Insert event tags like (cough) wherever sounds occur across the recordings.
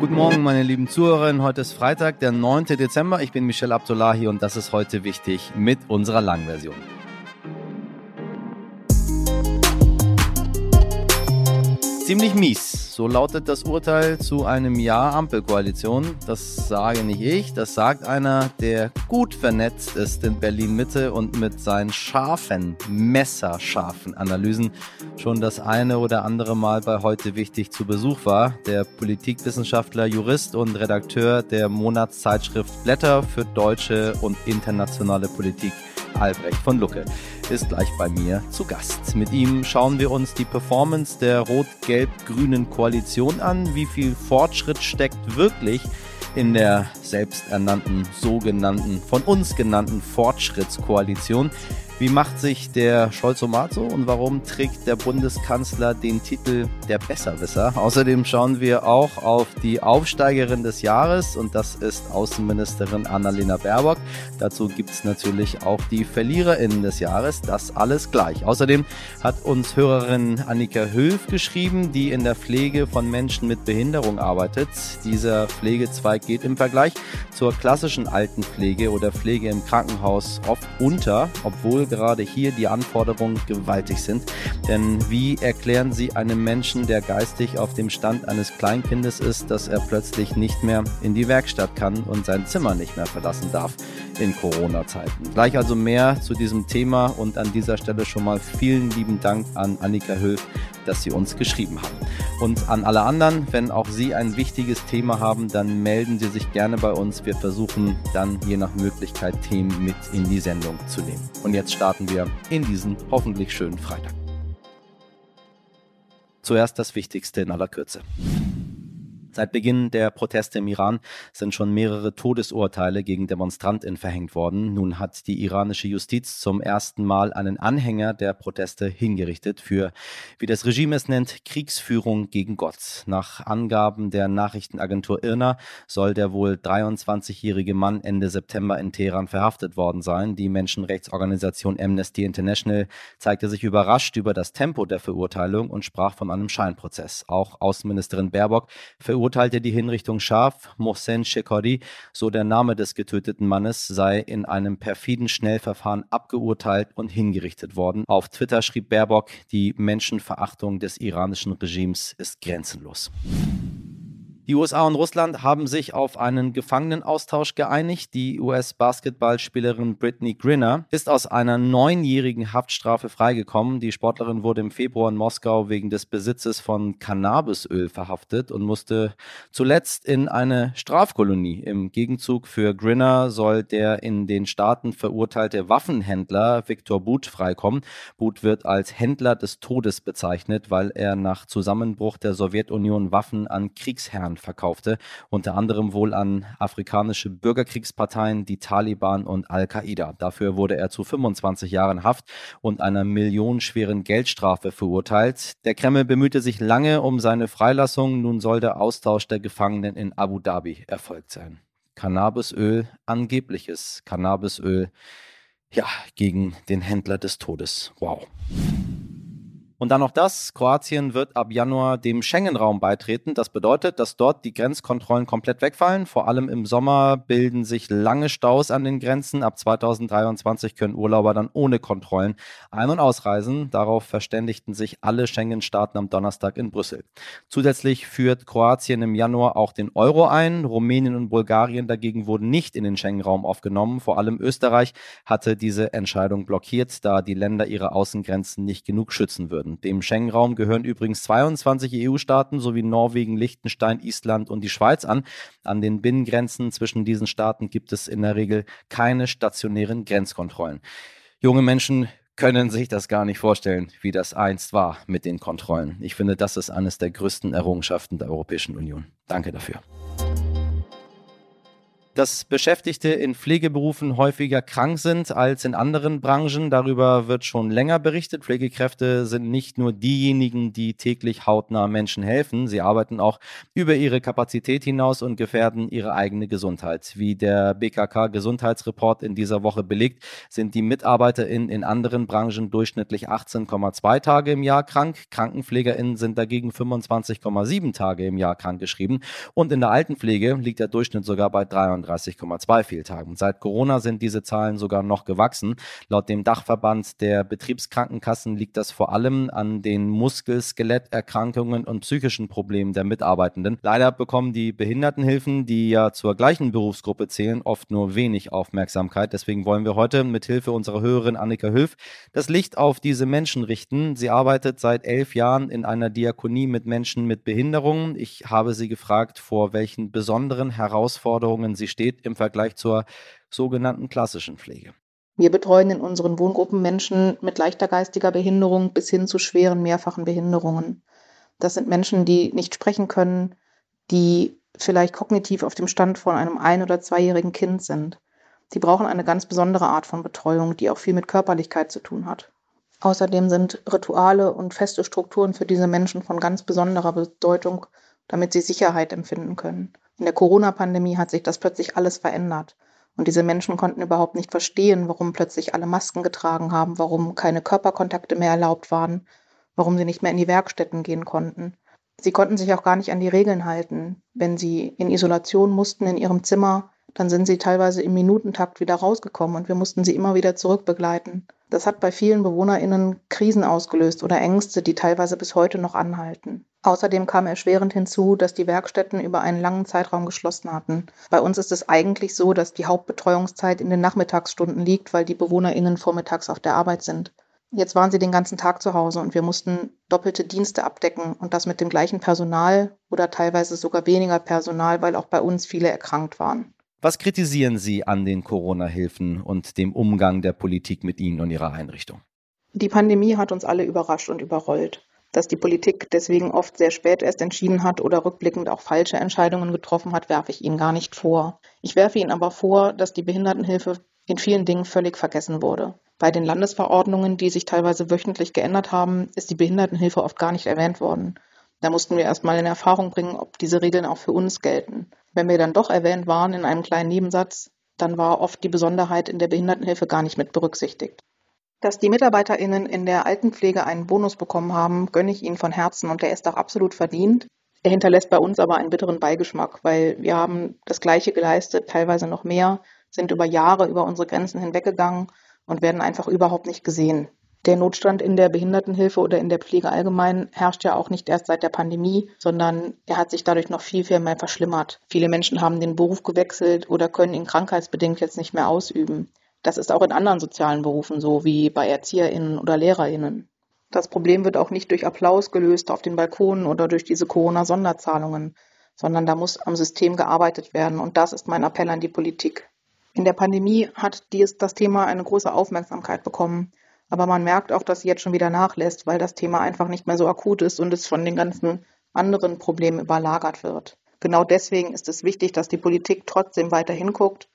Guten Morgen, meine lieben Zuhörerinnen. Heute ist Freitag, der 9. Dezember. Ich bin Michel Abdullahi und das ist heute wichtig mit unserer Langversion. Ziemlich mies, so lautet das Urteil zu einem Jahr Ampelkoalition. Das sage nicht ich, das sagt einer, der gut vernetzt ist in Berlin Mitte und mit seinen scharfen, messerscharfen Analysen schon das eine oder andere Mal bei heute wichtig zu Besuch war. Der Politikwissenschaftler, Jurist und Redakteur der Monatszeitschrift Blätter für deutsche und internationale Politik Albrecht von Lucke ist gleich bei mir zu Gast. Mit ihm schauen wir uns die Performance der rot-gelb-grünen Koalition an. Wie viel Fortschritt steckt wirklich in der selbsternannten, sogenannten, von uns genannten Fortschrittskoalition? Wie macht sich der Scholzomato und warum trägt der Bundeskanzler den Titel der Besserwisser? Außerdem schauen wir auch auf die Aufsteigerin des Jahres und das ist Außenministerin Annalena Baerbock. Dazu gibt es natürlich auch die Verliererinnen des Jahres. Das alles gleich. Außerdem hat uns Hörerin Annika Hülf geschrieben, die in der Pflege von Menschen mit Behinderung arbeitet. Dieser Pflegezweig geht im Vergleich zur klassischen Altenpflege oder Pflege im Krankenhaus oft unter, obwohl gerade hier die Anforderungen gewaltig sind. Denn wie erklären Sie einem Menschen, der geistig auf dem Stand eines Kleinkindes ist, dass er plötzlich nicht mehr in die Werkstatt kann und sein Zimmer nicht mehr verlassen darf in Corona-Zeiten? Gleich also mehr zu diesem Thema und an dieser Stelle schon mal vielen lieben Dank an Annika Hülf, dass Sie uns geschrieben haben. Und an alle anderen, wenn auch Sie ein wichtiges Thema haben, dann melden Sie sich gerne bei uns. Wir versuchen dann je nach Möglichkeit Themen mit in die Sendung zu nehmen. Und jetzt starten wir in diesen hoffentlich schönen Freitag. Zuerst das Wichtigste in aller Kürze. Seit Beginn der Proteste im Iran sind schon mehrere Todesurteile gegen DemonstrantInnen verhängt worden. Nun hat die iranische Justiz zum ersten Mal einen Anhänger der Proteste hingerichtet für, wie das Regime es nennt, Kriegsführung gegen Gott. Nach Angaben der Nachrichtenagentur IRNA soll der wohl 23-jährige Mann Ende September in Teheran verhaftet worden sein. Die Menschenrechtsorganisation Amnesty International zeigte sich überrascht über das Tempo der Verurteilung und sprach von einem Scheinprozess. Auch Außenministerin Baerbock verurteilte verurteilte die Hinrichtung scharf. Mohsen Shekori, so der Name des getöteten Mannes, sei in einem perfiden Schnellverfahren abgeurteilt und hingerichtet worden. Auf Twitter schrieb Baerbock, die Menschenverachtung des iranischen Regimes ist grenzenlos. Die USA und Russland haben sich auf einen Gefangenenaustausch geeinigt. Die US-Basketballspielerin Brittany Grinner ist aus einer neunjährigen Haftstrafe freigekommen. Die Sportlerin wurde im Februar in Moskau wegen des Besitzes von Cannabisöl verhaftet und musste zuletzt in eine Strafkolonie. Im Gegenzug für Grinner soll der in den Staaten verurteilte Waffenhändler Viktor But freikommen. But wird als Händler des Todes bezeichnet, weil er nach Zusammenbruch der Sowjetunion Waffen an Kriegsherren verkaufte, unter anderem wohl an afrikanische Bürgerkriegsparteien, die Taliban und Al-Qaida. Dafür wurde er zu 25 Jahren Haft und einer millionenschweren Geldstrafe verurteilt. Der Kreml bemühte sich lange um seine Freilassung. Nun soll der Austausch der Gefangenen in Abu Dhabi erfolgt sein. Cannabisöl, angebliches Cannabisöl, ja, gegen den Händler des Todes. Wow. Und dann noch das, Kroatien wird ab Januar dem Schengen-Raum beitreten. Das bedeutet, dass dort die Grenzkontrollen komplett wegfallen. Vor allem im Sommer bilden sich lange Staus an den Grenzen. Ab 2023 können Urlauber dann ohne Kontrollen ein- und ausreisen. Darauf verständigten sich alle Schengen-Staaten am Donnerstag in Brüssel. Zusätzlich führt Kroatien im Januar auch den Euro ein. Rumänien und Bulgarien dagegen wurden nicht in den Schengen-Raum aufgenommen. Vor allem Österreich hatte diese Entscheidung blockiert, da die Länder ihre Außengrenzen nicht genug schützen würden werden. Dem Schengen-Raum gehören übrigens 22 EU-Staaten sowie Norwegen, Liechtenstein, Island und die Schweiz an. An den Binnengrenzen zwischen diesen Staaten gibt es in der Regel keine stationären Grenzkontrollen. Junge Menschen können sich das gar nicht vorstellen, wie das einst war mit den Kontrollen. Ich finde, das ist eines der größten Errungenschaften der Europäischen Union. Danke dafür. Dass Beschäftigte in Pflegeberufen häufiger krank sind als in anderen Branchen, darüber wird schon länger berichtet. Pflegekräfte sind nicht nur diejenigen, die täglich hautnah Menschen helfen, sie arbeiten auch über ihre Kapazität hinaus und gefährden ihre eigene Gesundheit. Wie der BKK Gesundheitsreport in dieser Woche belegt, sind die MitarbeiterInnen in anderen Branchen durchschnittlich 18,2 Tage im Jahr krank. KrankenpflegerInnen sind dagegen 25,7 Tage im Jahr krankgeschrieben und in der Altenpflege liegt der Durchschnitt sogar bei 33 32,2 Fehltagen. Seit Corona sind diese Zahlen sogar noch gewachsen. Laut dem Dachverband der Betriebskrankenkassen liegt das vor allem an den Muskel-, Skeletterkrankungen und psychischen Problemen der Mitarbeitenden. Leider bekommen die Behindertenhilfen, die ja zur gleichen Berufsgruppe zählen, oft nur wenig Aufmerksamkeit. Deswegen wollen wir heute mit Hilfe unserer Hörerin Annika Hülf das Licht auf diese Menschen richten. Sie arbeitet seit elf Jahren in einer Diakonie mit Menschen mit Behinderungen. Ich habe sie gefragt, vor welchen besonderen Herausforderungen sie steht im Vergleich zur sogenannten klassischen Pflege. Wir betreuen in unseren Wohngruppen Menschen mit leichter geistiger Behinderung bis hin zu schweren mehrfachen Behinderungen. Das sind Menschen, die nicht sprechen können, die vielleicht kognitiv auf dem Stand von einem ein- oder zweijährigen Kind sind. Sie brauchen eine ganz besondere Art von Betreuung, die auch viel mit Körperlichkeit zu tun hat. Außerdem sind Rituale und feste Strukturen für diese Menschen von ganz besonderer Bedeutung, damit sie Sicherheit empfinden können. In der Corona-Pandemie hat sich das plötzlich alles verändert. Und diese Menschen konnten überhaupt nicht verstehen, warum plötzlich alle Masken getragen haben, warum keine Körperkontakte mehr erlaubt waren, warum sie nicht mehr in die Werkstätten gehen konnten. Sie konnten sich auch gar nicht an die Regeln halten. Wenn sie in Isolation mussten in ihrem Zimmer, dann sind sie teilweise im Minutentakt wieder rausgekommen und wir mussten sie immer wieder zurückbegleiten. Das hat bei vielen BewohnerInnen Krisen ausgelöst oder Ängste, die teilweise bis heute noch anhalten. Außerdem kam erschwerend hinzu, dass die Werkstätten über einen langen Zeitraum geschlossen hatten. Bei uns ist es eigentlich so, dass die Hauptbetreuungszeit in den Nachmittagsstunden liegt, weil die BewohnerInnen vormittags auf der Arbeit sind. Jetzt waren sie den ganzen Tag zu Hause und wir mussten doppelte Dienste abdecken und das mit dem gleichen Personal oder teilweise sogar weniger Personal, weil auch bei uns viele erkrankt waren. Was kritisieren Sie an den Corona-Hilfen und dem Umgang der Politik mit ihnen und ihrer Einrichtung? Die Pandemie hat uns alle überrascht und überrollt. Dass die Politik deswegen oft sehr spät erst entschieden hat oder rückblickend auch falsche Entscheidungen getroffen hat, werfe ich Ihnen gar nicht vor. Ich werfe Ihnen aber vor, dass die Behindertenhilfe in vielen Dingen völlig vergessen wurde. Bei den Landesverordnungen, die sich teilweise wöchentlich geändert haben, ist die Behindertenhilfe oft gar nicht erwähnt worden. Da mussten wir erstmal in Erfahrung bringen, ob diese Regeln auch für uns gelten. Wenn wir dann doch erwähnt waren in einem kleinen Nebensatz, dann war oft die Besonderheit in der Behindertenhilfe gar nicht mit berücksichtigt. Dass die MitarbeiterInnen in der Altenpflege einen Bonus bekommen haben, gönne ich ihnen von Herzen und der ist auch absolut verdient. Er hinterlässt bei uns aber einen bitteren Beigeschmack, weil wir haben das Gleiche geleistet, teilweise noch mehr, sind über Jahre über unsere Grenzen hinweggegangen und werden einfach überhaupt nicht gesehen. Der Notstand in der Behindertenhilfe oder in der Pflege allgemein herrscht ja auch nicht erst seit der Pandemie, sondern er hat sich dadurch noch viel, viel mehr verschlimmert. Viele Menschen haben den Beruf gewechselt oder können ihn krankheitsbedingt jetzt nicht mehr ausüben. Das ist auch in anderen sozialen Berufen so, wie bei ErzieherInnen oder LehrerInnen. Das Problem wird auch nicht durch Applaus gelöst auf den Balkonen oder durch diese Corona-Sonderzahlungen, sondern da muss am System gearbeitet werden. Und das ist mein Appell an die Politik. In der Pandemie hat dies, das Thema eine große Aufmerksamkeit bekommen. Aber man merkt auch, dass sie jetzt schon wieder nachlässt, weil das Thema einfach nicht mehr so akut ist und es von den ganzen anderen Problemen überlagert wird. Genau deswegen ist es wichtig, dass die Politik trotzdem weiter hinguckt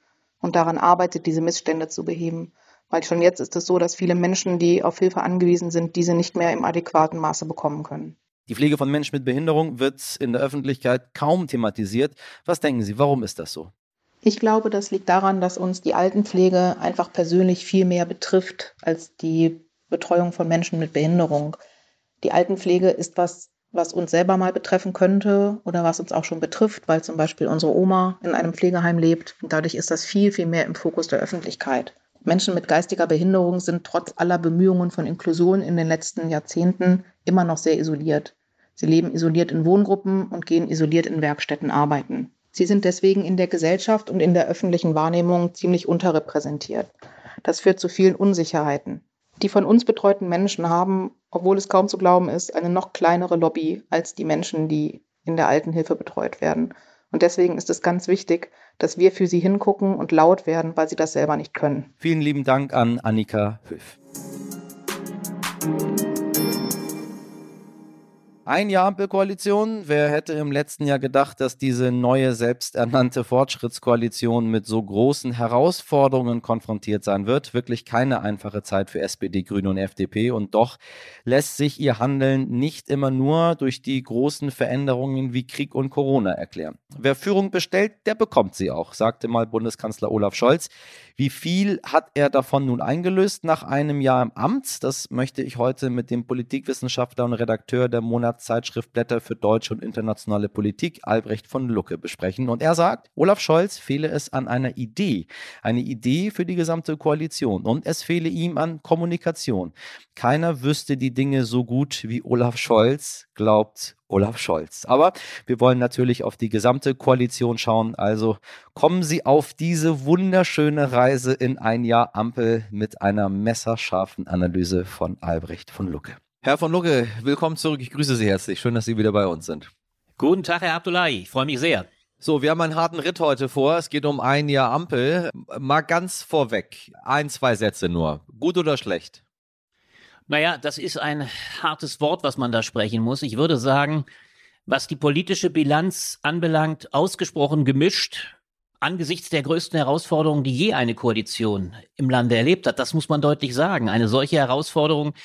und daran arbeitet, diese Missstände zu beheben. Weil schon jetzt ist es so, dass viele Menschen, die auf Hilfe angewiesen sind, diese nicht mehr im adäquaten Maße bekommen können. Die Pflege von Menschen mit Behinderung wird in der Öffentlichkeit kaum thematisiert. Was denken Sie, warum ist das so? Ich glaube, das liegt daran, dass uns die Altenpflege einfach persönlich viel mehr betrifft als die Betreuung von Menschen mit Behinderung. Die Altenpflege ist was, was uns selber mal betreffen könnte oder was uns auch schon betrifft, weil zum Beispiel unsere Oma in einem Pflegeheim lebt. Und dadurch ist das viel, viel mehr im Fokus der Öffentlichkeit. Menschen mit geistiger Behinderung sind trotz aller Bemühungen von Inklusion in den letzten Jahrzehnten immer noch sehr isoliert. Sie leben isoliert in Wohngruppen und gehen isoliert in Werkstätten arbeiten. Sie sind deswegen in der Gesellschaft und in der öffentlichen Wahrnehmung ziemlich unterrepräsentiert. Das führt zu vielen Unsicherheiten. Die von uns betreuten Menschen haben, obwohl es kaum zu glauben ist, eine noch kleinere Lobby als die Menschen, die in der Altenhilfe betreut werden. Und deswegen ist es ganz wichtig, dass wir für sie hingucken und laut werden, weil sie das selber nicht können. Vielen lieben Dank an Annika Höf. Ein Jahr Ampelkoalition. Wer hätte im letzten Jahr gedacht, dass diese neue selbsternannte Fortschrittskoalition mit so großen Herausforderungen konfrontiert sein wird? Wirklich keine einfache Zeit für SPD, Grüne und FDP. Und doch lässt sich ihr Handeln nicht immer nur durch die großen Veränderungen wie Krieg und Corona erklären. Wer Führung bestellt, der bekommt sie auch, sagte mal Bundeskanzler Olaf Scholz. Wie viel hat er davon nun eingelöst nach einem Jahr im Amt? Das möchte ich heute mit dem Politikwissenschaftler und Redakteur der Monatszeitschrift Blätter für deutsche und internationale Politik, Albrecht von Lucke, besprechen. Und er sagt, Olaf Scholz fehle es an einer Idee, eine Idee für die gesamte Koalition. Und es fehle ihm an Kommunikation. Keiner wüsste die Dinge so gut wie Olaf Scholz, glaubt Olaf Scholz. Aber wir wollen natürlich auf die gesamte Koalition schauen. Also kommen Sie auf diese wunderschöne Reise in ein Jahr Ampel mit einer messerscharfen Analyse von Albrecht von Lucke. Herr von Lucke, willkommen zurück. Ich grüße Sie herzlich. Schön, dass Sie wieder bei uns sind. Guten Tag, Herr Abdullahi. Ich freue mich sehr. So, wir haben einen harten Ritt heute vor. Es geht um ein Jahr Ampel. Mal ganz vorweg. Ein, zwei Sätze nur. Gut oder schlecht? Naja, das ist ein hartes Wort, was man da sprechen muss. Ich würde sagen, was die politische Bilanz anbelangt, ausgesprochen gemischt. Angesichts der größten Herausforderungen, die je eine Koalition im Lande erlebt hat, das muss man deutlich sagen. Eine solche Herausforderung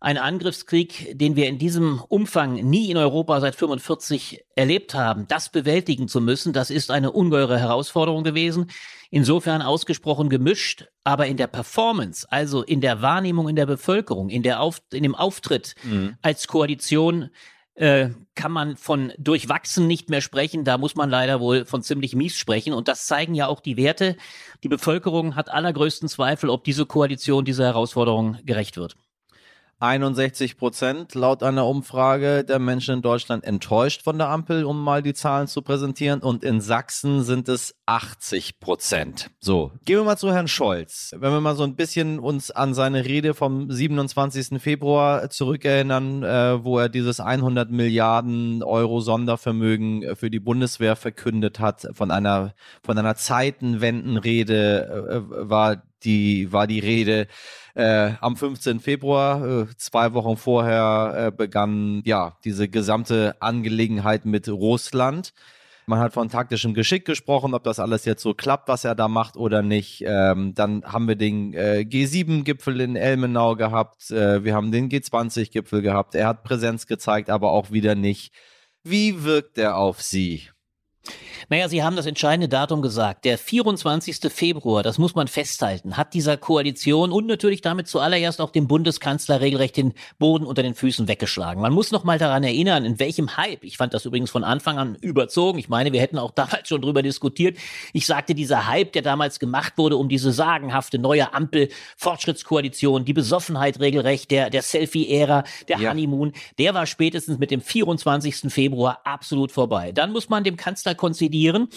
ein Angriffskrieg, den wir in diesem Umfang nie in Europa seit 45 erlebt haben, das bewältigen zu müssen, das ist eine ungeheure Herausforderung gewesen. Insofern ausgesprochen gemischt, aber in der Performance, also in der Wahrnehmung in der Bevölkerung, in, der Auf, in dem Auftritt mhm. als Koalition, äh, kann man von durchwachsen nicht mehr sprechen. Da muss man leider wohl von ziemlich mies sprechen. Und das zeigen ja auch die Werte. Die Bevölkerung hat allergrößten Zweifel, ob diese Koalition dieser Herausforderung gerecht wird. 61 Prozent laut einer Umfrage der Menschen in Deutschland enttäuscht von der Ampel, um mal die Zahlen zu präsentieren. Und in Sachsen sind es 80 Prozent. So, gehen wir mal zu Herrn Scholz. Wenn wir mal so ein bisschen uns an seine Rede vom 27. Februar zurückerinnern, äh, wo er dieses 100 Milliarden Euro Sondervermögen für die Bundeswehr verkündet hat, von einer, von einer Zeitenwendenrede äh, war die, war die Rede äh, am 15. Februar, äh, zwei Wochen vorher, äh, begann ja diese gesamte Angelegenheit mit Russland. Man hat von taktischem Geschick gesprochen, ob das alles jetzt so klappt, was er da macht oder nicht. Ähm, dann haben wir den äh, G7-Gipfel in Elmenau gehabt. Äh, wir haben den G20-Gipfel gehabt. Er hat Präsenz gezeigt, aber auch wieder nicht. Wie wirkt er auf Sie? Naja, Sie haben das entscheidende Datum gesagt. Der 24. Februar, das muss man festhalten, hat dieser Koalition und natürlich damit zuallererst auch dem Bundeskanzler regelrecht den Boden unter den Füßen weggeschlagen. Man muss noch mal daran erinnern, in welchem Hype, ich fand das übrigens von Anfang an überzogen, ich meine, wir hätten auch (laughs) damals schon drüber diskutiert. Ich sagte, dieser Hype, der damals gemacht wurde um diese sagenhafte neue Ampel-Fortschrittskoalition, die Besoffenheit regelrecht, der, der Selfie-Ära, der ja. Honeymoon, der war spätestens mit dem 24. Februar absolut vorbei. Dann muss man dem Kanzler konzidieren,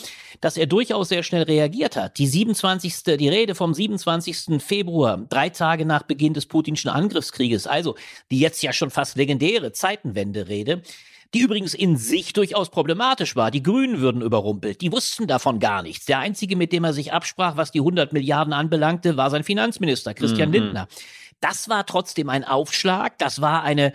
dass er durchaus sehr schnell reagiert hat. Die 27. die Rede vom 27. Februar, drei Tage nach Beginn des putinschen Angriffskrieges, also die jetzt ja schon fast legendäre Zeitenwende-Rede, die übrigens in sich durchaus problematisch war. Die Grünen würden überrumpelt. Die wussten davon gar nichts. Der einzige, mit dem er sich absprach, was die 100 Milliarden anbelangte, war sein Finanzminister Christian mhm. Lindner. Das war trotzdem ein Aufschlag. Das war eine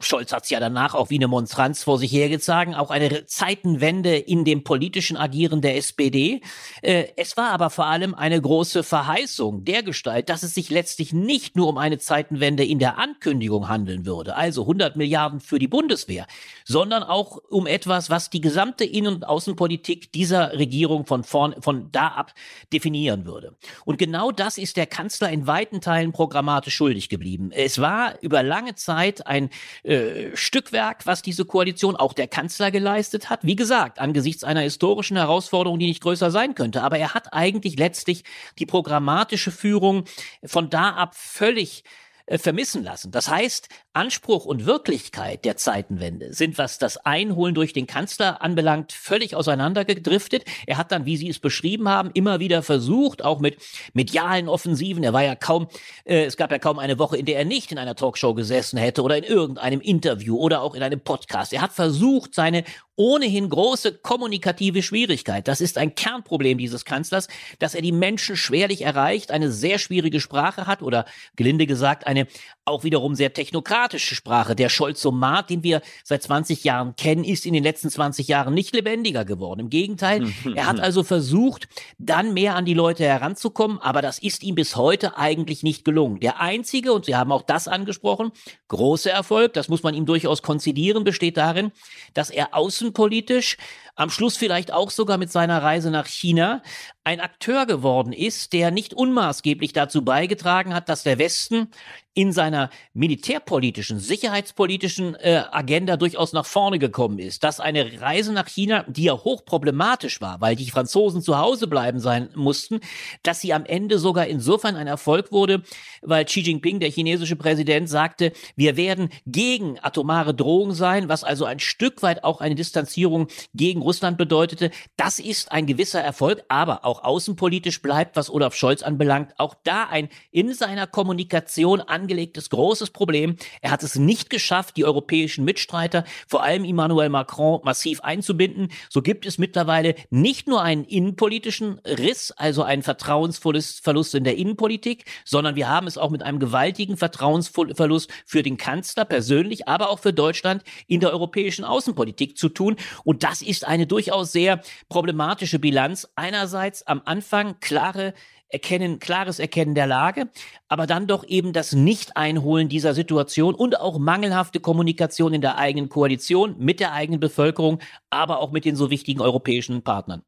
Scholz hat es ja danach auch wie eine Monstranz vor sich hergezogen, auch eine Zeitenwende in dem politischen Agieren der SPD. Äh, es war aber vor allem eine große Verheißung der Gestalt, dass es sich letztlich nicht nur um eine Zeitenwende in der Ankündigung handeln würde, also 100 Milliarden für die Bundeswehr, sondern auch um etwas, was die gesamte Innen- und Außenpolitik dieser Regierung von vorn, von da ab definieren würde. Und genau das ist der Kanzler in weiten Teilen programmatisch schuldig geblieben. Es war über lange Zeit ein äh, Stückwerk, was diese Koalition, auch der Kanzler geleistet hat. Wie gesagt, angesichts einer historischen Herausforderung, die nicht größer sein könnte. Aber er hat eigentlich letztlich die programmatische Führung von da ab völlig äh, vermissen lassen. Das heißt, Anspruch und Wirklichkeit der Zeitenwende sind, was das Einholen durch den Kanzler anbelangt, völlig auseinandergedriftet. Er hat dann, wie Sie es beschrieben haben, immer wieder versucht, auch mit medialen Offensiven. Er war ja kaum, äh, es gab ja kaum eine Woche, in der er nicht in einer Talkshow gesessen hätte oder in irgendeinem Interview oder auch in einem Podcast. Er hat versucht, seine ohnehin große kommunikative Schwierigkeit. Das ist ein Kernproblem dieses Kanzlers, dass er die Menschen schwerlich erreicht, eine sehr schwierige Sprache hat oder gelinde gesagt eine auch wiederum sehr technokratische Sprache. Der Scholzomat, den wir seit 20 Jahren kennen, ist in den letzten 20 Jahren nicht lebendiger geworden. Im Gegenteil, (laughs) er hat also versucht, dann mehr an die Leute heranzukommen, aber das ist ihm bis heute eigentlich nicht gelungen. Der einzige, und Sie haben auch das angesprochen, große Erfolg, das muss man ihm durchaus konzidieren, besteht darin, dass er außenpolitisch am Schluss vielleicht auch sogar mit seiner Reise nach China ein Akteur geworden ist, der nicht unmaßgeblich dazu beigetragen hat, dass der Westen in seiner militärpolitischen, sicherheitspolitischen äh, Agenda durchaus nach vorne gekommen ist. Dass eine Reise nach China, die ja hochproblematisch war, weil die Franzosen zu Hause bleiben sein mussten, dass sie am Ende sogar insofern ein Erfolg wurde, weil Xi Jinping, der chinesische Präsident, sagte, wir werden gegen atomare Drohung sein, was also ein Stück weit auch eine Distanzierung gegen Russland bedeutete. Das ist ein gewisser Erfolg, aber auch außenpolitisch bleibt, was Olaf Scholz anbelangt, auch da ein in seiner Kommunikation an angelegtes großes Problem. Er hat es nicht geschafft, die europäischen Mitstreiter, vor allem Emmanuel Macron, massiv einzubinden. So gibt es mittlerweile nicht nur einen innenpolitischen Riss, also einen Vertrauensverlust in der Innenpolitik, sondern wir haben es auch mit einem gewaltigen Vertrauensverlust für den Kanzler persönlich, aber auch für Deutschland in der europäischen Außenpolitik zu tun. Und das ist eine durchaus sehr problematische Bilanz. Einerseits am Anfang klare Erkennen, klares Erkennen der Lage, aber dann doch eben das Nicht-Einholen dieser Situation und auch mangelhafte Kommunikation in der eigenen Koalition mit der eigenen Bevölkerung, aber auch mit den so wichtigen europäischen Partnern.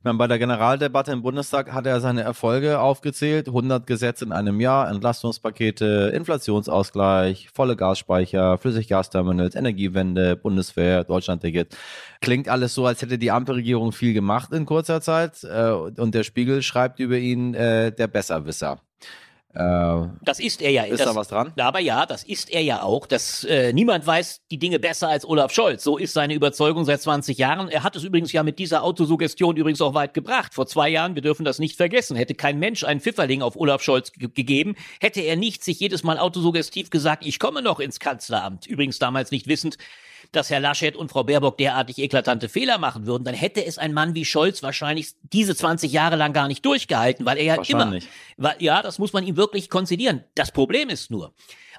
Ich meine, bei der Generaldebatte im Bundestag hat er seine Erfolge aufgezählt. 100 Gesetze in einem Jahr, Entlastungspakete, Inflationsausgleich, volle Gasspeicher, Flüssiggasterminals, Energiewende, Bundeswehr, Deutschlandticket. Klingt alles so, als hätte die Ampelregierung viel gemacht in kurzer Zeit. Äh, und der Spiegel schreibt über ihn äh, der Besserwisser. Äh, das ist er ja. Ist das, da was dran? Aber ja, das ist er ja auch. Das, äh, niemand weiß die Dinge besser als Olaf Scholz. So ist seine Überzeugung seit 20 Jahren. Er hat es übrigens ja mit dieser Autosuggestion übrigens auch weit gebracht. Vor zwei Jahren, wir dürfen das nicht vergessen, hätte kein Mensch einen Pfifferling auf Olaf Scholz gegeben, hätte er nicht sich jedes Mal autosuggestiv gesagt, ich komme noch ins Kanzleramt. Übrigens damals nicht wissend, dass Herr Laschet und Frau Baerbock derartig eklatante Fehler machen würden, dann hätte es ein Mann wie Scholz wahrscheinlich diese 20 Jahre lang gar nicht durchgehalten, weil er ja immer, weil, ja, das muss man ihm wirklich konzidieren. Das Problem ist nur,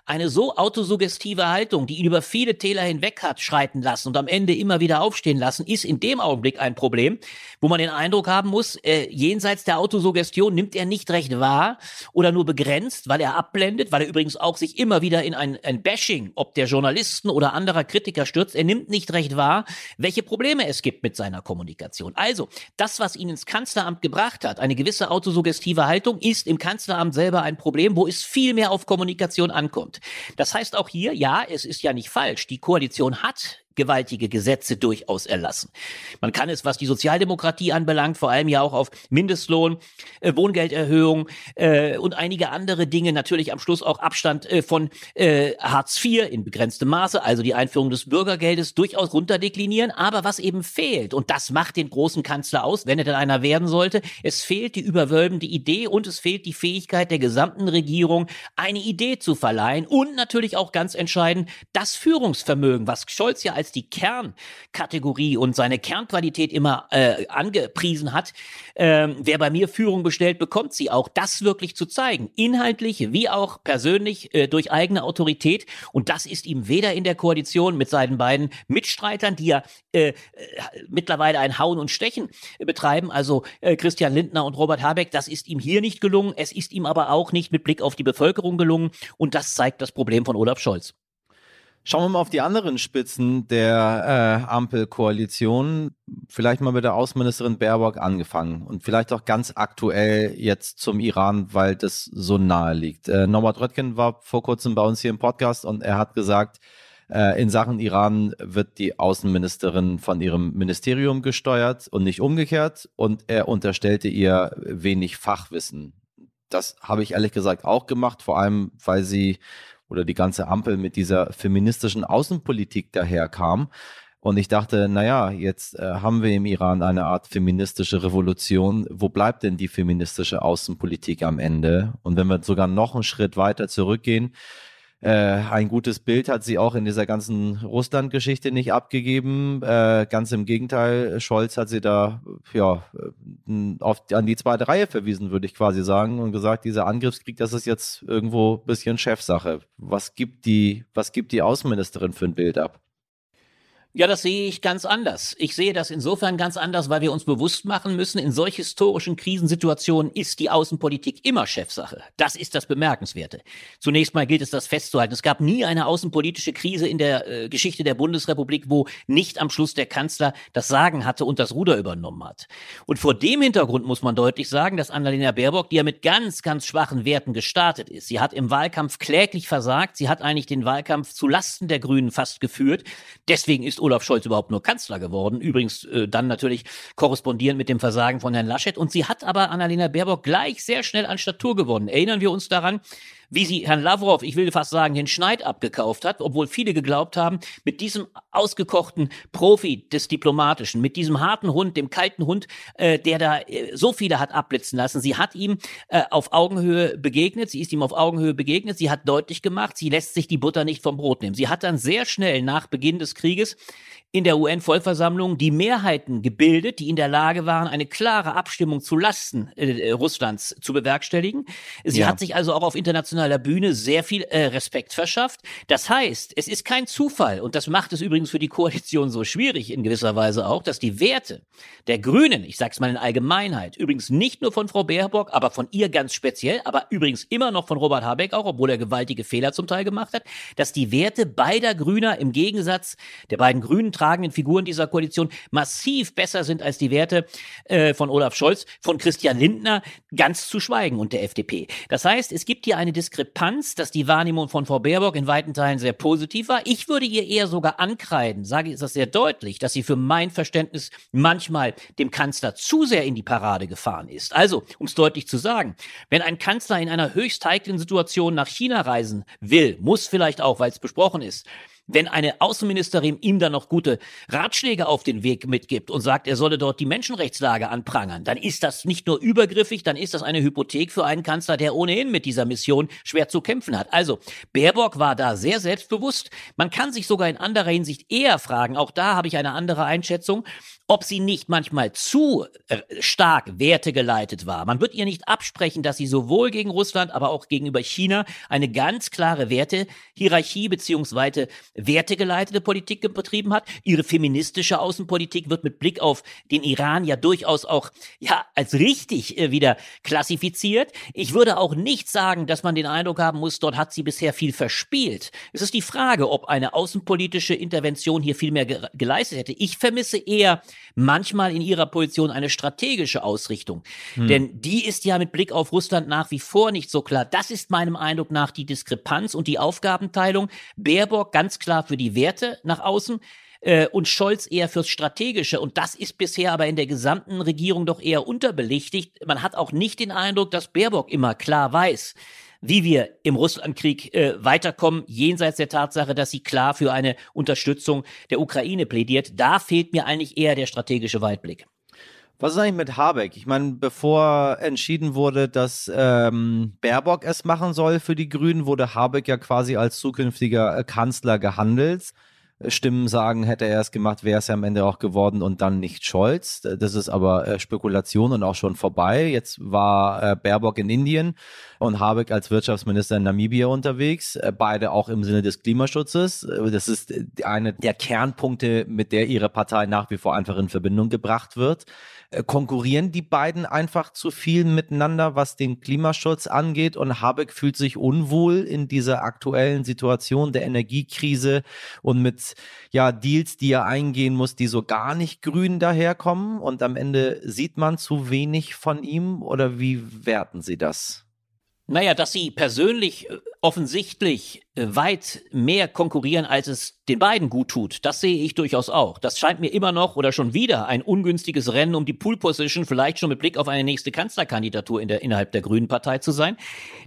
eine so autosuggestive Haltung, die ihn über viele Täler hinweg hat schreiten lassen und am Ende immer wieder aufstehen lassen, ist in dem Augenblick ein Problem, wo man den Eindruck haben muss, äh, jenseits der Autosuggestion nimmt er nicht recht wahr oder nur begrenzt, weil er abblendet, weil er übrigens auch sich immer wieder in ein, ein Bashing, ob der Journalisten oder anderer Kritiker stürzt. Er nimmt nicht recht wahr, welche Probleme es gibt mit seiner Kommunikation. Also, das, was ihn ins Kanzleramt gebracht hat, eine gewisse autosuggestive Haltung, ist im Kanzleramt selber ein Problem, wo es viel mehr auf Kommunikation ankommt. Das heißt auch hier, ja, es ist ja nicht falsch. Die Koalition hat gewaltige Gesetze durchaus erlassen. Man kann es, was die Sozialdemokratie anbelangt, vor allem ja auch auf Mindestlohn, äh, Wohngelderhöhung äh, und einige andere Dinge, natürlich am Schluss auch Abstand äh, von äh, Hartz IV in begrenztem Maße, also die Einführung des Bürgergeldes, durchaus runterdeklinieren. Aber was eben fehlt, und das macht den großen Kanzler aus, wenn er denn einer werden sollte, es fehlt die überwölbende Idee und es fehlt die Fähigkeit der gesamten Regierung, eine Idee zu verleihen und natürlich auch ganz entscheidend das Führungsvermögen, was Scholz ja als als die Kernkategorie und seine Kernqualität immer äh, angepriesen hat. Ähm, wer bei mir Führung bestellt, bekommt sie auch. Das wirklich zu zeigen, inhaltlich wie auch persönlich äh, durch eigene Autorität. Und das ist ihm weder in der Koalition mit seinen beiden Mitstreitern, die ja äh, äh mittlerweile ein Hauen und Stechen betreiben, also äh, Christian Lindner und Robert Habeck, das ist ihm hier nicht gelungen. Es ist ihm aber auch nicht mit Blick auf die Bevölkerung gelungen. Und das zeigt das Problem von Olaf Scholz. Schauen wir mal auf die anderen Spitzen der äh, Ampelkoalition. Vielleicht mal mit der Außenministerin Baerbock angefangen und vielleicht auch ganz aktuell jetzt zum Iran, weil das so nahe liegt. Äh, Norbert Röttgen war vor kurzem bei uns hier im Podcast und er hat gesagt, äh, in Sachen Iran wird die Außenministerin von ihrem Ministerium gesteuert und nicht umgekehrt und er unterstellte ihr wenig Fachwissen. Das habe ich ehrlich gesagt auch gemacht, vor allem weil sie oder die ganze Ampel mit dieser feministischen Außenpolitik daherkam. Und ich dachte, naja, jetzt äh, haben wir im Iran eine Art feministische Revolution. Wo bleibt denn die feministische Außenpolitik am Ende? Und wenn wir sogar noch einen Schritt weiter zurückgehen, Äh, ein gutes Bild hat sie auch in dieser ganzen Russland-Geschichte nicht abgegeben. Äh, ganz im Gegenteil, Scholz hat sie da ja auf, an die zweite Reihe verwiesen, würde ich quasi sagen, und gesagt, dieser Angriffskrieg, das ist jetzt irgendwo ein bisschen Chefsache. Was gibt die, was gibt die Außenministerin für ein Bild ab? Ja, das sehe ich ganz anders. Ich sehe das insofern ganz anders, weil wir uns bewusst machen müssen, in solch historischen Krisensituationen ist die Außenpolitik immer Chefsache. Das ist das Bemerkenswerte. Zunächst mal gilt es, das festzuhalten. Es gab nie eine außenpolitische Krise in der äh, Geschichte der Bundesrepublik, wo nicht am Schluss der Kanzler das Sagen hatte und das Ruder übernommen hat. Und vor dem Hintergrund muss man deutlich sagen, dass Annalena Baerbock, die ja mit ganz, ganz schwachen Werten gestartet ist, sie hat im Wahlkampf kläglich versagt, sie hat eigentlich den Wahlkampf zu Lasten der Grünen fast geführt. Deswegen ist Olaf Scholz überhaupt nur Kanzler geworden. Übrigens äh, dann natürlich korrespondierend mit dem Versagen von Herrn Laschet. Und sie hat aber Annalena Baerbock gleich sehr schnell an Statur gewonnen. Erinnern wir uns daran, wie sie Herrn Lavrov, ich will fast sagen, den Schneid abgekauft hat, obwohl viele geglaubt haben, mit diesem ausgekochten Profi des Diplomatischen, mit diesem harten Hund, dem kalten Hund, äh, der da äh, so viele hat abblitzen lassen. Sie hat ihm äh, auf Augenhöhe begegnet, sie ist ihm auf Augenhöhe begegnet, sie hat deutlich gemacht, sie lässt sich die Butter nicht vom Brot nehmen. Sie hat dann sehr schnell nach Beginn des Krieges in der UN-Vollversammlung die Mehrheiten gebildet, die in der Lage waren, eine klare Abstimmung zu Lasten äh, Russlands zu bewerkstelligen. Sie ja. hat sich also auch auf internationaler Bühne sehr viel äh, Respekt verschafft. Das heißt, es ist kein Zufall, und das macht es übrigens für die Koalition so schwierig in gewisser Weise auch, dass die Werte der Grünen, ich sag's mal in Allgemeinheit, übrigens nicht nur von Frau Baerbock, aber von ihr ganz speziell, aber übrigens immer noch von Robert Habeck auch, obwohl er gewaltige Fehler zum Teil gemacht hat, dass die Werte beider Grüner im Gegensatz der beiden Grünen tragenden Figuren dieser Koalition massiv besser sind als die Werte äh, von Olaf Scholz, von Christian Lindner, ganz zu schweigen und der FDP. Das heißt, es gibt hier eine Diskrepanz, dass die Wahrnehmung von Frau Baerbock in weiten Teilen sehr positiv war. Ich würde ihr eher sogar ankreiden, sage ich das sehr deutlich, dass sie für mein Verständnis manchmal dem Kanzler zu sehr in die Parade gefahren ist. Also, um es deutlich zu sagen, wenn ein Kanzler in einer höchst heiklen Situation nach China reisen will, muss vielleicht auch, weil es besprochen ist, wenn eine Außenministerin ihm dann noch gute Ratschläge auf den Weg mitgibt und sagt, er solle dort die Menschenrechtslage anprangern, dann ist das nicht nur übergriffig, dann ist das eine Hypothek für einen Kanzler, der ohnehin mit dieser Mission schwer zu kämpfen hat. Also, Baerbock war da sehr selbstbewusst. Man kann sich sogar in anderer Hinsicht eher fragen, auch da habe ich eine andere Einschätzung, ob sie nicht manchmal zu äh, stark wertegeleitet war. Man wird ihr nicht absprechen, dass sie sowohl gegen Russland, aber auch gegenüber China eine ganz klare Wertehierarchie beziehungsweise wertegeleitete Politik betrieben hat. Ihre feministische Außenpolitik wird mit Blick auf den Iran ja durchaus auch ja als richtig äh, wieder klassifiziert. Ich würde auch nicht sagen, dass man den Eindruck haben muss, dort hat sie bisher viel verspielt. Es ist die Frage, ob eine außenpolitische Intervention hier viel mehr ge geleistet hätte. Ich vermisse eher manchmal in ihrer Position eine strategische Ausrichtung. Hm. Denn die ist ja mit Blick auf Russland nach wie vor nicht so klar. Das ist meinem Eindruck nach die Diskrepanz und die Aufgabenteilung. Baerbock ganz klar für die Werte nach außen äh, und Scholz eher fürs Strategische. Und das ist bisher aber in der gesamten Regierung doch eher unterbelichtigt. Man hat auch nicht den Eindruck, dass Baerbock immer klar weiß, wie wir im Russlandkrieg äh, weiterkommen, jenseits der Tatsache, dass sie klar für eine Unterstützung der Ukraine plädiert. Da fehlt mir eigentlich eher der strategische Weitblick. Was ist eigentlich mit Habeck? Ich meine, bevor entschieden wurde, dass ähm, Baerbock es machen soll für die Grünen, wurde Habeck ja quasi als zukünftiger äh, Kanzler gehandelt. Stimmen sagen, hätte er es gemacht, wäre es ja am Ende auch geworden und dann nicht Scholz. Das ist aber äh, Spekulation und auch schon vorbei. Jetzt war äh, Baerbock in Indien und Habeck als Wirtschaftsminister in Namibia unterwegs, äh, beide auch im Sinne des Klimaschutzes. Das ist eine der Kernpunkte, mit der ihre Partei nach wie vor einfach in Verbindung gebracht wird. Konkurrieren die beiden einfach zu viel miteinander, was den Klimaschutz angeht und Habeck fühlt sich unwohl in dieser aktuellen Situation der Energiekrise und mit ja Deals, die er eingehen muss, die so gar nicht grün daherkommen und am Ende sieht man zu wenig von ihm oder wie werten Sie das? Naja, dass sie persönlich äh, offensichtlich äh, weit mehr konkurrieren, als es den beiden gut tut, das sehe ich durchaus auch. Das scheint mir immer noch oder schon wieder ein ungünstiges Rennen um die Pool-Position, vielleicht schon mit Blick auf eine nächste Kanzlerkandidatur in der, innerhalb der Grünen Partei zu sein.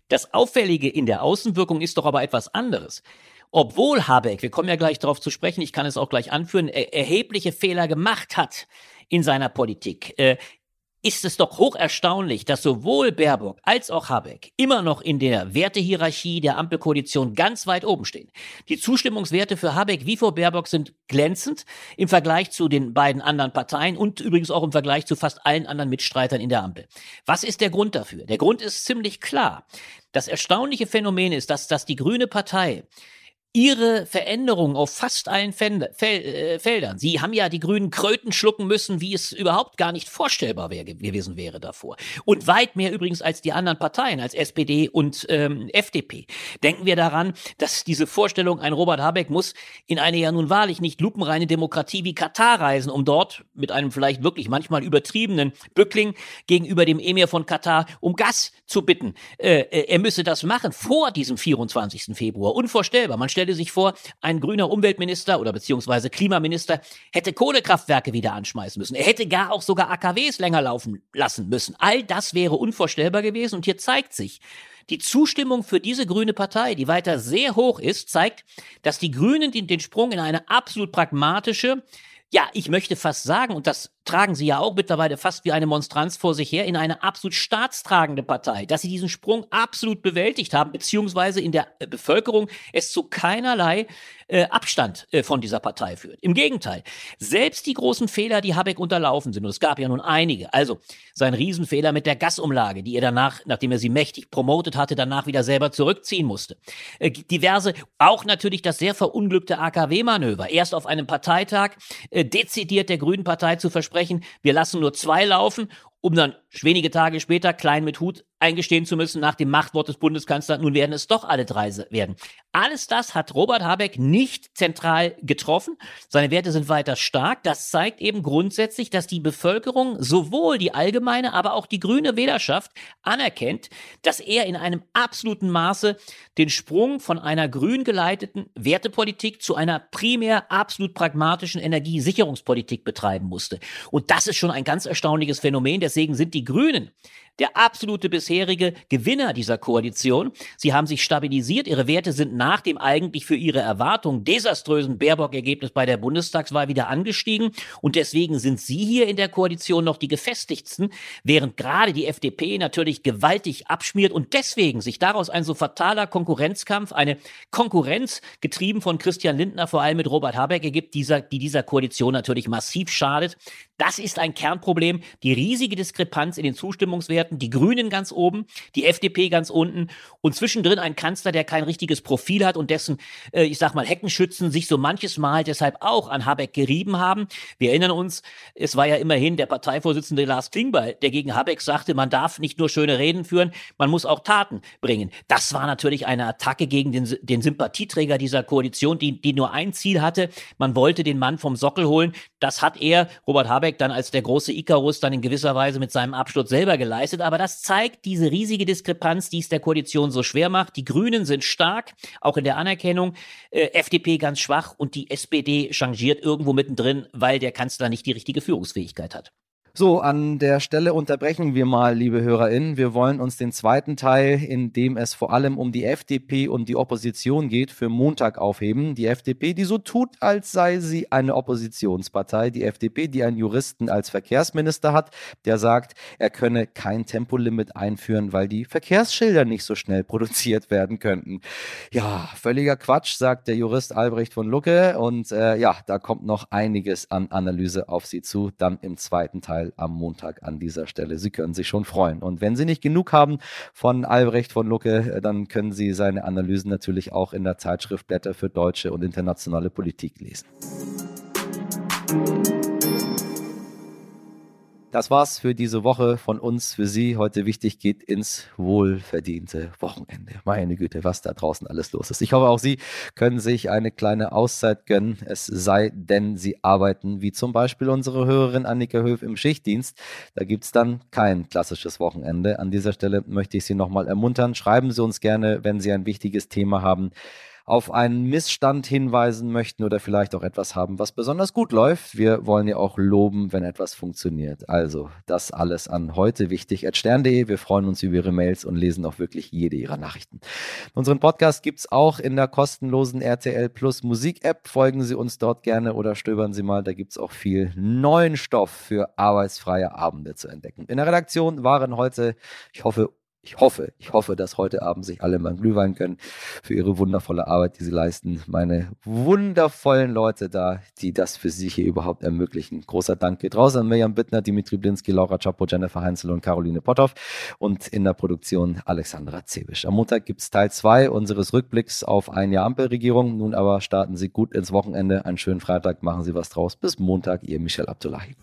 Das Auffällige in der Außenwirkung ist doch aber etwas anderes. Obwohl Habeck, wir kommen ja gleich darauf zu sprechen, ich kann es auch gleich anführen, er erhebliche Fehler gemacht hat in seiner Politik, äh, ist es doch hoch erstaunlich, dass sowohl Baerbock als auch Habeck immer noch in der Wertehierarchie der Ampelkoalition ganz weit oben stehen. Die Zustimmungswerte für Habeck wie vor Baerbock sind glänzend im Vergleich zu den beiden anderen Parteien und übrigens auch im Vergleich zu fast allen anderen Mitstreitern in der Ampel. Was ist der Grund dafür? Der Grund ist ziemlich klar. Das erstaunliche Phänomen ist, dass, dass die Grüne Partei ihre Veränderungen auf fast allen Fel äh, Feldern. Sie haben ja die grünen Kröten schlucken müssen, wie es überhaupt gar nicht vorstellbar wär, gewesen wäre davor. Und weit mehr übrigens als die anderen Parteien, als SPD und ähm, FDP. Denken wir daran, dass diese Vorstellung, ein Robert Habeck muss in eine ja nun wahrlich nicht lupenreine Demokratie wie Katar reisen, um dort mit einem vielleicht wirklich manchmal übertriebenen Bückling gegenüber dem Emir von Katar um Gas zu bitten. Äh, äh er müsse das machen vor diesem 24. Februar. Unvorstellbar. Man stellt stelle sich vor, ein grüner Umweltminister oder beziehungsweise Klimaminister hätte Kohlekraftwerke wieder anschmeißen müssen. Er hätte gar auch sogar AKWs länger laufen lassen müssen. All das wäre unvorstellbar gewesen und hier zeigt sich, die Zustimmung für diese grüne Partei, die weiter sehr hoch ist, zeigt, dass die Grünen den, Sprung in eine absolut pragmatische, ja, ich möchte fast sagen, und das tragen sie ja auch mittlerweile fast wie eine Monstranz vor sich her in eine absolut staatstragende Partei, dass sie diesen Sprung absolut bewältigt haben, beziehungsweise in der äh, Bevölkerung es zu keinerlei äh, Abstand äh, von dieser Partei führt. Im Gegenteil, selbst die großen Fehler, die Habeck unterlaufen sind, und es gab ja nun einige, also sein Riesenfehler mit der Gasumlage, die er danach, nachdem er sie mächtig promotet hatte, danach wieder selber zurückziehen musste. Äh, diverse, auch natürlich das sehr verunglückte AKW-Manöver, erst auf einem Parteitag äh, dezidiert der Grünen Partei zu versprechen, versprechen, wir lassen nur zwei laufen, um dann wenige Tage später klein mit Hut eingestehen zu müssen nach dem Machtwort des Bundeskanzlers, nun werden es doch alle drei werden. Alles das hat Robert Habeck nicht zentral getroffen. Seine Werte sind weiter stark. Das zeigt eben grundsätzlich, dass die Bevölkerung sowohl die allgemeine, aber auch die grüne Wählerschaft anerkennt, dass er in einem absoluten Maße den Sprung von einer grün geleiteten Wertepolitik zu einer primär absolut pragmatischen Energiesicherungspolitik betreiben musste. Und das ist schon ein ganz erstaunliches Phänomen. Deswegen sind die Grünen der absolute bisherige Gewinner dieser Koalition. Sie haben sich stabilisiert. Ihre Werte sind nach dem eigentlich für ihre Erwartungen desaströsen Baerbock-Ergebnis bei der Bundestagswahl wieder angestiegen. Und deswegen sind sie hier in der Koalition noch die gefestigsten, während gerade die FDP natürlich gewaltig abschmiert und deswegen sich daraus ein so fataler Konkurrenzkampf, eine Konkurrenz getrieben von Christian Lindner, vor allem mit Robert Habeck ergibt, dieser, die dieser Koalition natürlich massiv schadet. Das ist ein Kernproblem. Die riesige Diskrepanz in den Zustimmungswerten. Die Grünen ganz oben, die FDP ganz unten und zwischendrin ein Kanzler, der kein richtiges Profil hat und dessen, äh, ich sag mal, Heckenschützen sich so manches Mal deshalb auch an Habeck gerieben haben. Wir erinnern uns, es war ja immerhin der Parteivorsitzende Lars Klingbeil, der gegen Habeck sagte, man darf nicht nur schöne Reden führen, man muss auch Taten bringen. Das war natürlich eine Attacke gegen den, den Sympathieträger dieser Koalition, die, die nur ein Ziel hatte. Man wollte den Mann vom Sockel holen. Das hat er, Robert Habeck, Habeck dann als der große Icarus dann in gewisser Weise mit seinem Absturz selber geleistet. Aber das zeigt diese riesige Diskrepanz, die es der Koalition so schwer macht. Die Grünen sind stark, auch in der Anerkennung. Äh, FDP ganz schwach und die SPD changiert irgendwo mittendrin, weil der Kanzler nicht die richtige Führungsfähigkeit hat. So, an der Stelle unterbrechen wir mal, liebe HörerInnen. Wir wollen uns den zweiten Teil, in dem es vor allem um die FDP und die Opposition geht, für Montag aufheben. Die FDP, die so tut, als sei sie eine Oppositionspartei. Die FDP, die einen Juristen als Verkehrsminister hat, der sagt, er könne kein Tempolimit einführen, weil die Verkehrsschilder nicht so schnell produziert werden könnten. Ja, völliger Quatsch, sagt der Jurist Albrecht von Lucke. Und äh, ja, da kommt noch einiges an Analyse auf Sie zu, dann im zweiten Teil Teil am Montag an dieser Stelle. Sie können sich schon freuen. Und wenn Sie nicht genug haben von Albrecht von Lucke, dann können Sie seine Analysen natürlich auch in der Zeitschrift Blätter für deutsche und internationale Politik lesen. Das war's für diese Woche von uns, für Sie. Heute wichtig geht ins wohlverdiente Wochenende. Meine Güte, was da draußen alles los ist. Ich hoffe, auch Sie können sich eine kleine Auszeit gönnen. Es sei denn, Sie arbeiten, wie zum Beispiel unsere Hörerin Annika Höf im Schichtdienst. Da gibt's dann kein klassisches Wochenende. An dieser Stelle möchte ich Sie nochmal ermuntern. Schreiben Sie uns gerne, wenn Sie ein wichtiges Thema haben auf einen Missstand hinweisen möchten oder vielleicht auch etwas haben, was besonders gut läuft. Wir wollen ja auch loben, wenn etwas funktioniert. Also das alles an heute wichtig at stern.de. Wir freuen uns über Ihre Mails und lesen auch wirklich jede Ihrer Nachrichten. Unseren Podcast gibt es auch in der kostenlosen RTL Plus Musik-App. Folgen Sie uns dort gerne oder stöbern Sie mal. Da gibt es auch viel neuen Stoff für arbeitsfreie Abende zu entdecken. In der Redaktion waren heute, ich hoffe, ich hoffe, ich hoffe, dass heute Abend sich alle mal Glühwein können für ihre wundervolle Arbeit, die sie leisten. Meine wundervollen Leute da, die das für sich hier überhaupt ermöglichen. Großer Dank geht raus an Mirjam Bittner, Dimitri Blinski, Laura Chapo, Jennifer Heinzel und Caroline Potthoff und in der Produktion Alexandra Zebisch. Am Montag gibt es Teil 2 unseres Rückblicks auf ein Jahr Ampelregierung. Nun aber starten Sie gut ins Wochenende. Einen schönen Freitag, machen Sie was draus. Bis Montag, Ihr Michel Abdullahi.